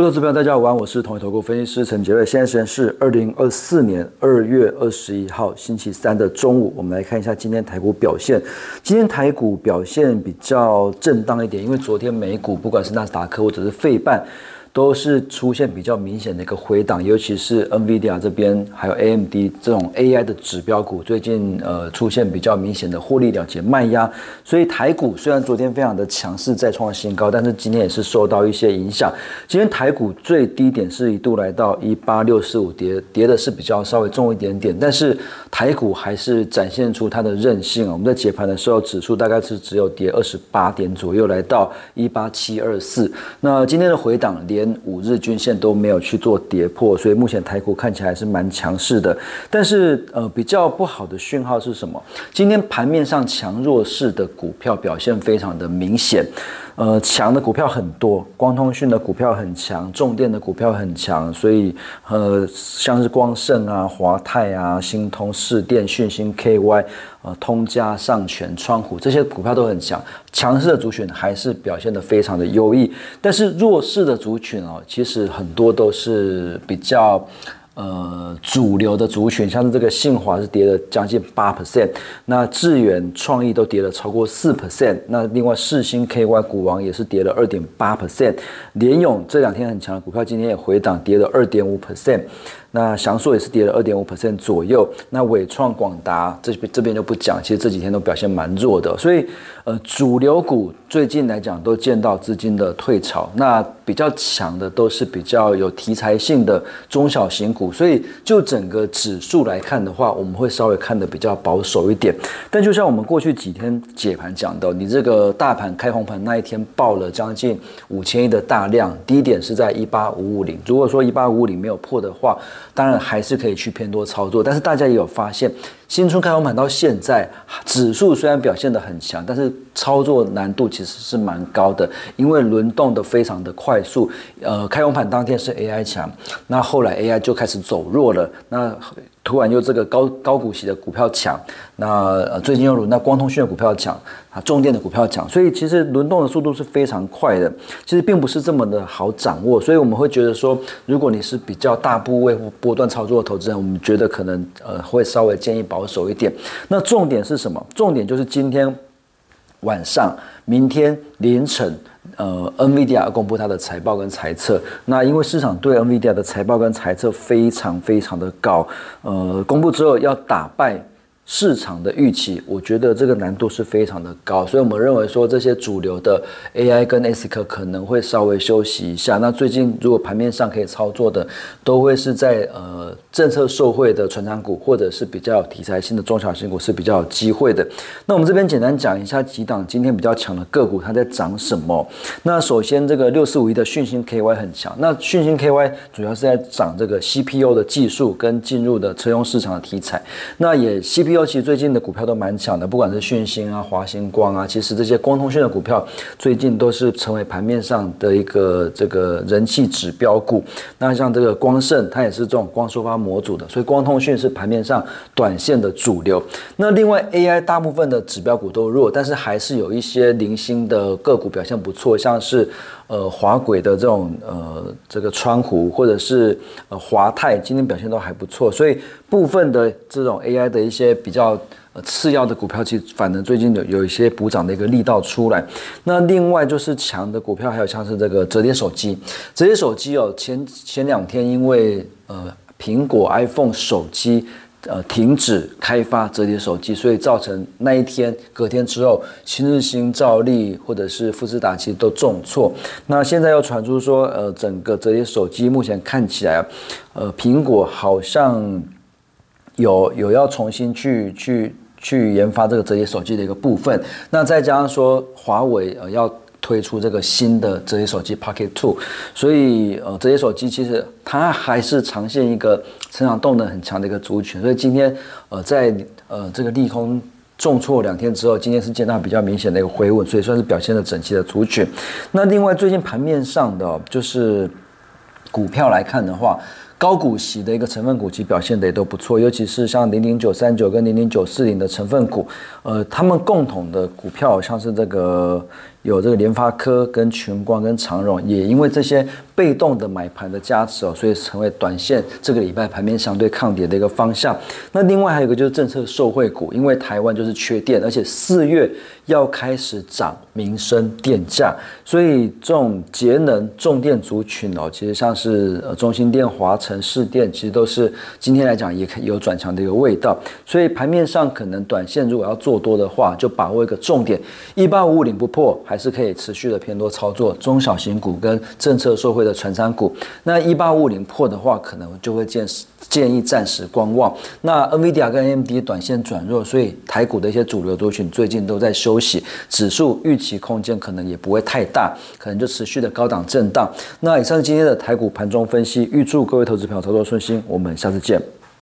各位投资朋友，大家好，我是统一投顾分析师陈杰瑞。现在时间是二零二四年二月二十一号星期三的中午，我们来看一下今天台股表现。今天台股表现比较震荡一点，因为昨天美股不管是纳斯达克或者是费半。都是出现比较明显的一个回档，尤其是 NVIDIA 这边，还有 AMD 这种 AI 的指标股，最近呃出现比较明显的获利了结卖压，所以台股虽然昨天非常的强势，再创新高，但是今天也是受到一些影响。今天台股最低点是一度来到一八六四五，跌跌的是比较稍微重一点点，但是台股还是展现出它的韧性啊我们在解盘的时候，指数大概是只有跌二十八点左右，来到一八七二四。那今天的回档连连五日均线都没有去做跌破，所以目前台股看起来还是蛮强势的。但是呃，比较不好的讯号是什么？今天盘面上强弱势的股票表现非常的明显。呃，强的股票很多，光通讯的股票很强，重电的股票很强，所以呃，像是光盛啊、华泰啊、新通、市电、讯星、KY、呃、通家、上全、窗户这些股票都很强，强势的族群还是表现的非常的优异，但是弱势的族群哦，其实很多都是比较。呃，主流的族群，像是这个信华是跌了将近八 percent，那致远创意都跌了超过四 percent，那另外世星 KY 股王也是跌了二点八 percent，联勇这两天很强的股票今天也回档跌了二点五 percent。那翔硕也是跌了二点五 percent 左右，那伟创、广达这边这边就不讲，其实这几天都表现蛮弱的，所以呃主流股最近来讲都见到资金的退潮，那比较强的都是比较有题材性的中小型股，所以就整个指数来看的话，我们会稍微看的比较保守一点。但就像我们过去几天解盘讲的，你这个大盘开红盘那一天爆了将近五千亿的大量，低点是在一八五五零，如果说一八五五零没有破的话。当然还是可以去偏多操作，但是大家也有发现，新春开红盘到现在，指数虽然表现得很强，但是操作难度其实是蛮高的，因为轮动的非常的快速。呃，开红盘当天是 AI 强，那后来 AI 就开始走弱了，那。突然又这个高高股息的股票强，那呃最近又轮到光通讯的股票强啊，重电的股票强，所以其实轮动的速度是非常快的，其实并不是这么的好掌握，所以我们会觉得说，如果你是比较大部位或波段操作的投资人，我们觉得可能呃会稍微建议保守一点。那重点是什么？重点就是今天晚上、明天凌晨。呃，NVIDIA 公布它的财报跟财测，那因为市场对 NVIDIA 的财报跟财测非常非常的高，呃，公布之后要打败。市场的预期，我觉得这个难度是非常的高，所以我们认为说这些主流的 AI 跟 S 科可能会稍微休息一下。那最近如果盘面上可以操作的，都会是在呃政策受惠的成长股，或者是比较有题材性的中小型股是比较有机会的。那我们这边简单讲一下几档今天比较强的个股，它在涨什么？那首先这个六四五一的讯星 KY 很强，那讯星 KY 主要是在涨这个 CPU 的技术跟进入的车用市场的题材，那也 CPU。尤其最近的股票都蛮强的，不管是讯星啊、华星光啊，其实这些光通讯的股票最近都是成为盘面上的一个这个人气指标股。那像这个光盛，它也是这种光收发模组的，所以光通讯是盘面上短线的主流。那另外 AI 大部分的指标股都弱，但是还是有一些零星的个股表现不错，像是。呃，华轨的这种呃，这个窗户或者是呃华泰，今天表现都还不错，所以部分的这种 AI 的一些比较呃次要的股票，其实反正最近有有一些补涨的一个力道出来。那另外就是强的股票，还有像是这个折叠手机，折叠手机哦，前前两天因为呃苹果 iPhone 手机。呃，停止开发折叠手机，所以造成那一天隔天之后，新日新、兆利或者是富士达其实都重挫。那现在又传出说，呃，整个折叠手机目前看起来，呃，苹果好像有有要重新去去去研发这个折叠手机的一个部分。那再加上说，华为呃要。推出这个新的折叠手机 Pocket Two，所以呃，折叠手机其实它还是呈现一个成长动能很强的一个族群。所以今天呃，在呃这个利空重挫两天之后，今天是见到比较明显的一个回稳，所以算是表现的整齐的族群。那另外最近盘面上的就是股票来看的话。高股息的一个成分股其实表现的也都不错，尤其是像零零九三九跟零零九四零的成分股，呃，他们共同的股票像是这个有这个联发科、跟群光、跟长荣，也因为这些被动的买盘的加持哦，所以成为短线这个礼拜盘面相对抗跌的一个方向。那另外还有一个就是政策受惠股，因为台湾就是缺电，而且四月要开始涨民生电价，所以这种节能重电族群哦，其实像是呃中心电、华城市电，其实都是今天来讲也可以有转强的一个味道。所以盘面上可能短线如果要做多的话，就把握一个重点，一八五五零不破。还是可以持续的偏多操作中小型股跟政策受惠的传产股。那一八五零破的话，可能就会建建议暂时观望。那 NVIDIA 跟 AMD 短线转弱，所以台股的一些主流族群最近都在休息，指数预期空间可能也不会太大，可能就持续的高档震荡。那以上是今天的台股盘中分析，预祝各位投资朋友操作顺心，我们下次见。